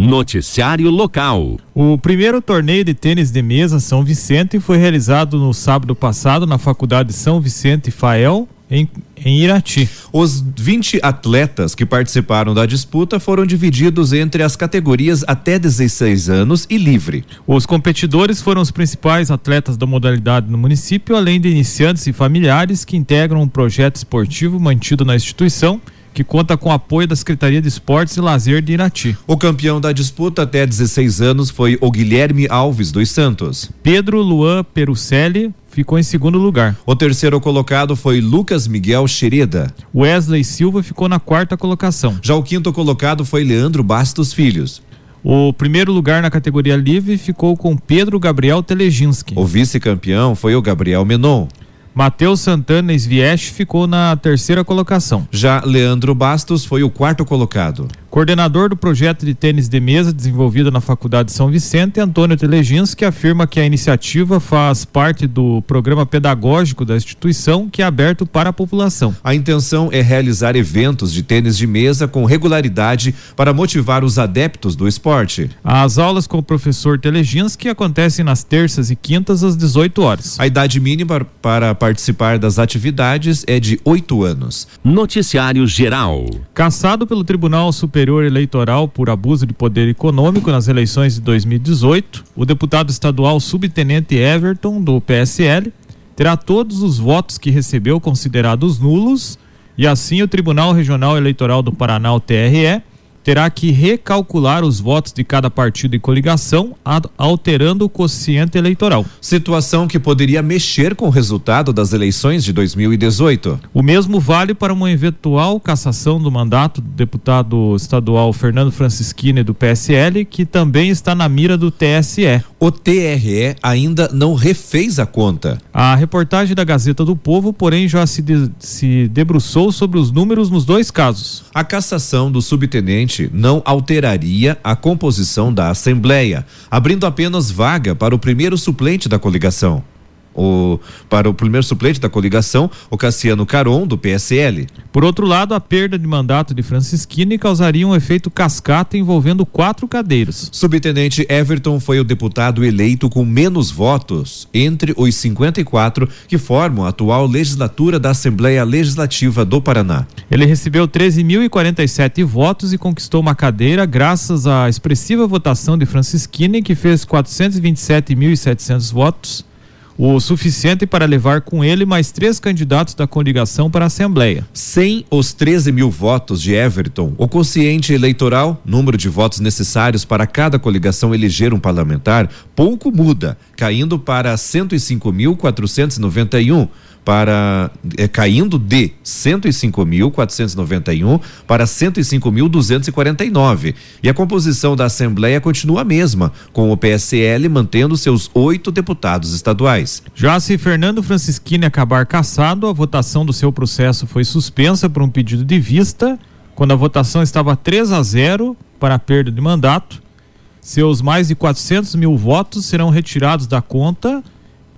Noticiário local. O primeiro torneio de tênis de mesa São Vicente foi realizado no sábado passado na Faculdade São Vicente Fael, em, em, Irati. Os 20 atletas que participaram da disputa foram divididos entre as categorias até 16 anos e livre. Os competidores foram os principais atletas da modalidade no município, além de iniciantes e familiares que integram um projeto esportivo mantido na instituição que conta com apoio da Secretaria de Esportes e Lazer de Irati. O campeão da disputa até 16 anos foi o Guilherme Alves dos Santos. Pedro Luan Perucelli ficou em segundo lugar. O terceiro colocado foi Lucas Miguel Xereda. Wesley Silva ficou na quarta colocação. Já o quinto colocado foi Leandro Bastos Filhos. O primeiro lugar na categoria livre ficou com Pedro Gabriel Teleginski. O vice-campeão foi o Gabriel Menon. Matheus Santana Sviesch ficou na terceira colocação. Já Leandro Bastos foi o quarto colocado. Coordenador do projeto de tênis de mesa desenvolvido na Faculdade São Vicente, Antônio Telegins, afirma que a iniciativa faz parte do programa pedagógico da instituição que é aberto para a população. A intenção é realizar eventos de tênis de mesa com regularidade para motivar os adeptos do esporte. As aulas com o professor Telegins que acontecem nas terças e quintas às 18 horas. A idade mínima para participar das atividades é de 8 anos. Noticiário Geral. Caçado pelo Tribunal Superior Superior Eleitoral por abuso de poder econômico nas eleições de 2018, o deputado estadual subtenente Everton, do PSL, terá todos os votos que recebeu considerados nulos e assim o Tribunal Regional Eleitoral do Paraná, o TRE, terá que recalcular os votos de cada partido e coligação, alterando o quociente eleitoral. Situação que poderia mexer com o resultado das eleições de 2018. O mesmo vale para uma eventual cassação do mandato do deputado estadual Fernando Francischini do PSL, que também está na mira do TSE. O TRE ainda não refez a conta. A reportagem da Gazeta do Povo, porém, já se, de, se debruçou sobre os números nos dois casos. A cassação do subtenente não alteraria a composição da Assembleia, abrindo apenas vaga para o primeiro suplente da coligação o, para o primeiro suplente da coligação, o Cassiano Caron, do PSL. Por outro lado, a perda de mandato de Francisquini causaria um efeito cascata envolvendo quatro cadeiras. Subtenente Everton foi o deputado eleito com menos votos entre os 54 que formam a atual legislatura da Assembleia Legislativa do Paraná. Ele recebeu 13.047 votos e conquistou uma cadeira graças à expressiva votação de Francisquini, que fez 427.700 votos o suficiente para levar com ele mais três candidatos da coligação para a Assembleia. Sem os 13 mil votos de Everton, o quociente eleitoral, número de votos necessários para cada coligação eleger um parlamentar, pouco muda, caindo para 105.491 para é, caindo de 105.491 para 105.249 e a composição da Assembleia continua a mesma, com o PSL mantendo seus oito deputados estaduais. Já se Fernando Francischini acabar cassado, a votação do seu processo foi suspensa por um pedido de vista, quando a votação estava 3 a 0 para a perda de mandato. Seus mais de 400 mil votos serão retirados da conta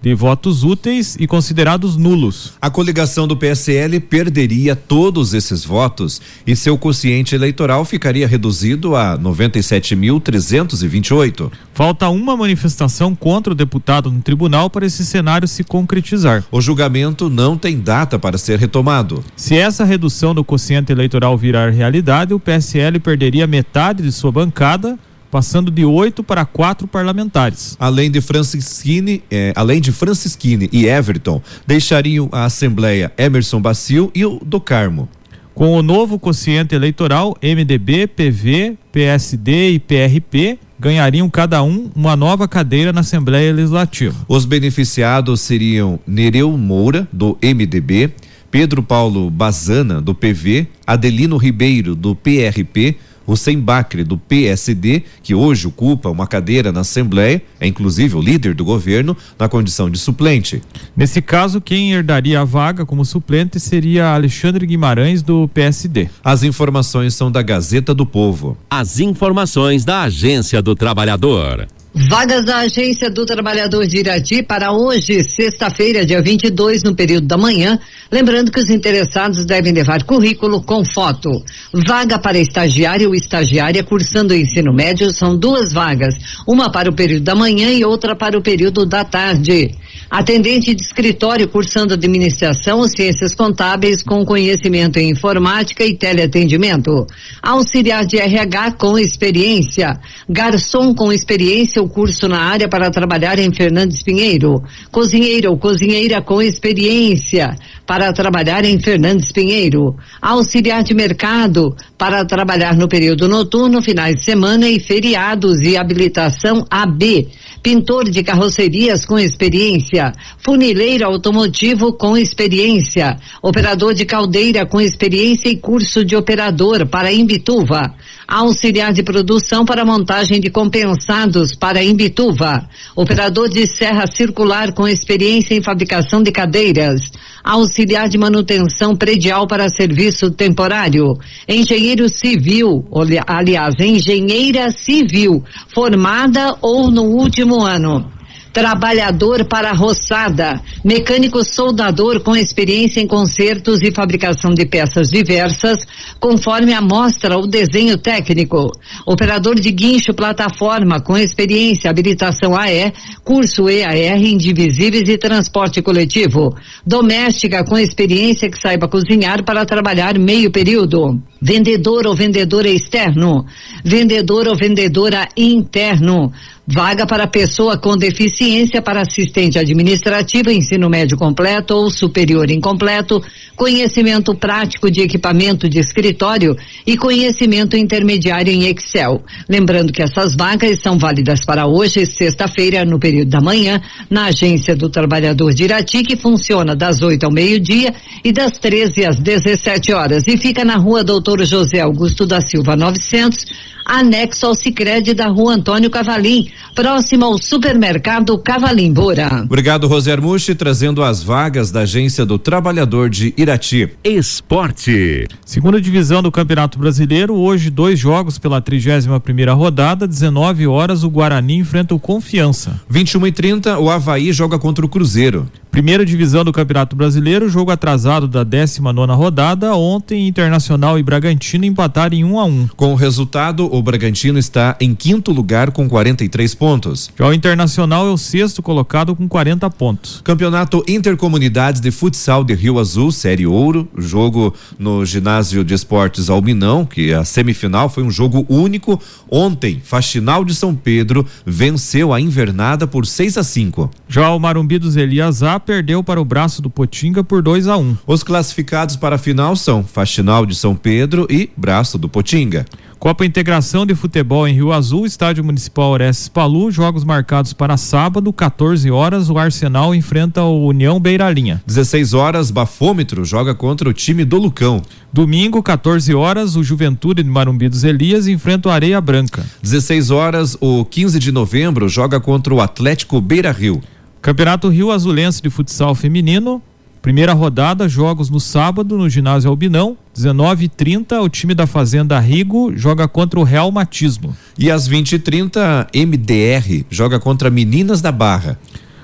de votos úteis e considerados nulos. A coligação do PSL perderia todos esses votos e seu quociente eleitoral ficaria reduzido a 97.328. Falta uma manifestação contra o deputado no tribunal para esse cenário se concretizar. O julgamento não tem data para ser retomado. Se essa redução do quociente eleitoral virar realidade, o PSL perderia metade de sua bancada passando de oito para quatro parlamentares. Além de Francisquini, eh, além de Francisquini e Everton, deixariam a Assembleia Emerson Bacil e o do Carmo. Com o novo quociente eleitoral, MDB, PV, PSD e PRP ganhariam cada um uma nova cadeira na Assembleia Legislativa. Os beneficiados seriam Nereu Moura, do MDB, Pedro Paulo Bazana, do PV, Adelino Ribeiro, do PRP, Hussein Bacre, do PSD, que hoje ocupa uma cadeira na Assembleia, é inclusive o líder do governo, na condição de suplente. Nesse caso, quem herdaria a vaga como suplente seria Alexandre Guimarães, do PSD. As informações são da Gazeta do Povo. As informações da Agência do Trabalhador. Vagas da Agência do Trabalhador de Irati para hoje, sexta-feira, dia 22, no período da manhã. Lembrando que os interessados devem levar currículo com foto. Vaga para estagiário ou estagiária cursando o ensino médio são duas vagas, uma para o período da manhã e outra para o período da tarde. Atendente de escritório cursando administração ou ciências contábeis com conhecimento em informática e teleatendimento. Auxiliar de RH com experiência. Garçom com experiência ou curso na área para trabalhar em Fernandes Pinheiro. Cozinheiro ou cozinheira com experiência para trabalhar em Fernandes Pinheiro. Auxiliar de mercado para trabalhar no período noturno, finais de semana e feriados e habilitação AB pintor de carrocerias com experiência, funileiro automotivo com experiência, operador de caldeira com experiência e curso de operador para Imbituva, auxiliar de produção para montagem de compensados para Imbituva, operador de serra circular com experiência em fabricação de cadeiras, auxiliar de manutenção predial para serviço temporário, engenheiro civil, aliás, engenheira civil, formada ou no último ano trabalhador para roçada, mecânico soldador com experiência em consertos e fabricação de peças diversas, conforme a mostra o desenho técnico, operador de guincho plataforma com experiência habilitação AE, curso EAR indivisíveis e transporte coletivo, doméstica com experiência que saiba cozinhar para trabalhar meio período, vendedor ou vendedora externo, vendedor ou vendedora interno, Vaga para pessoa com deficiência para assistente administrativo, ensino médio completo ou superior incompleto, conhecimento prático de equipamento de escritório e conhecimento intermediário em Excel. Lembrando que essas vagas são válidas para hoje, sexta-feira, no período da manhã, na Agência do Trabalhador de Irati, que funciona das 8 ao meio-dia e das 13 às 17 horas. E fica na rua Doutor José Augusto da Silva 900 anexo ao Sicredi da Rua Antônio Cavalim, próximo ao supermercado Cavalim Bora. Obrigado, Roser Mushi, trazendo as vagas da Agência do Trabalhador de Irati. Esporte. Segunda divisão do Campeonato Brasileiro, hoje dois jogos pela 31 primeira rodada, 19 horas o Guarani enfrenta o Confiança. 21 e 30 o Havaí joga contra o Cruzeiro. Primeira divisão do Campeonato Brasileiro, jogo atrasado da 19 rodada. Ontem, Internacional e Bragantino empataram em 1 um a 1 um. Com o resultado, o Bragantino está em quinto lugar com 43 pontos. Já o Internacional é o sexto colocado com 40 pontos. Campeonato Intercomunidades de Futsal de Rio Azul, Série Ouro, jogo no ginásio de esportes Alminão, que a semifinal foi um jogo único. Ontem, Faxinal de São Pedro venceu a Invernada por 6 a 5. Já o Marumbi dos Eliasap perdeu para o braço do Potinga por 2 a 1 um. Os classificados para a final são Faxinal de São Pedro e Braço do Potinga. Copa Integração de Futebol em Rio Azul, Estádio Municipal Orestes Palu, jogos marcados para sábado, 14 horas, o Arsenal enfrenta o União Beiralinha. 16 horas, Bafômetro joga contra o time do Lucão. Domingo, 14 horas, o Juventude de Marumbi dos Elias enfrenta o Areia Branca. 16 horas, o 15 de novembro joga contra o Atlético Beira Rio. Campeonato Rio Azulense de Futsal Feminino, primeira rodada, jogos no sábado no ginásio Albinão, 19h30, o time da Fazenda Rigo joga contra o Real Matismo. E às 20h30, MDR joga contra Meninas da Barra.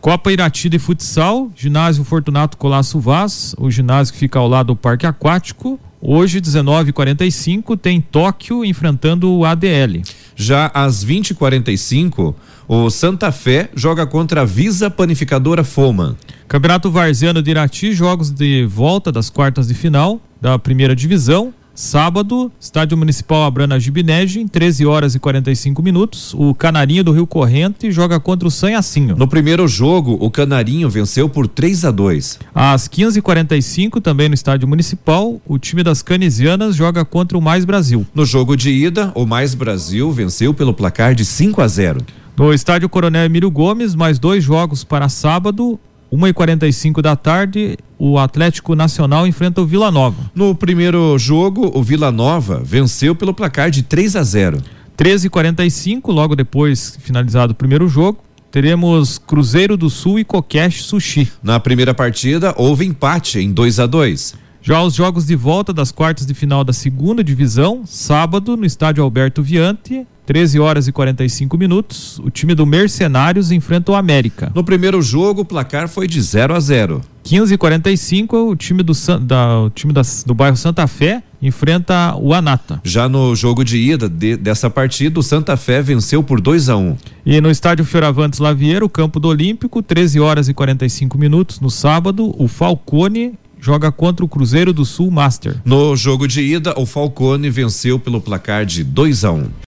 Copa Irati de Futsal, ginásio Fortunato Colasso Vaz, o ginásio que fica ao lado do Parque Aquático. Hoje, 19h45, tem Tóquio enfrentando o ADL. Já às 20h45, o Santa Fé joga contra a Visa Panificadora Foma. Campeonato Varziano de Irati, jogos de volta das quartas de final da primeira divisão. Sábado, Estádio Municipal Abrana Gibinege, em 13 horas e 45 minutos. O Canarinho do Rio Corrente joga contra o Sanhacinho. No primeiro jogo, o Canarinho venceu por 3 a 2. Às 15h45, também no Estádio Municipal, o time das Canisianas joga contra o Mais Brasil. No jogo de ida, o Mais Brasil venceu pelo placar de 5 a 0. No estádio Coronel Emílio Gomes, mais dois jogos para sábado. 1h45 da tarde, o Atlético Nacional enfrenta o Vila Nova. No primeiro jogo, o Vila Nova venceu pelo placar de 3 a 0. 13h45, logo depois finalizado o primeiro jogo, teremos Cruzeiro do Sul e Kokesh Sushi. Na primeira partida, houve empate em 2 a 2. Já os jogos de volta das quartas de final da segunda divisão, sábado, no estádio Alberto Viante, 13 horas e 45 minutos, o time do Mercenários enfrenta o América. No primeiro jogo, o placar foi de 0 a 0. 15 e 45 o time do, da, o time da, do bairro Santa Fé enfrenta o Anata. Já no jogo de ida de, dessa partida, o Santa Fé venceu por 2 a 1 um. E no estádio Fioravantes Lavieiro, campo do Olímpico, 13 horas e 45 minutos, no sábado, o Falcone joga contra o Cruzeiro do Sul Master. No jogo de ida, o Falcone venceu pelo placar de 2 a 1 um.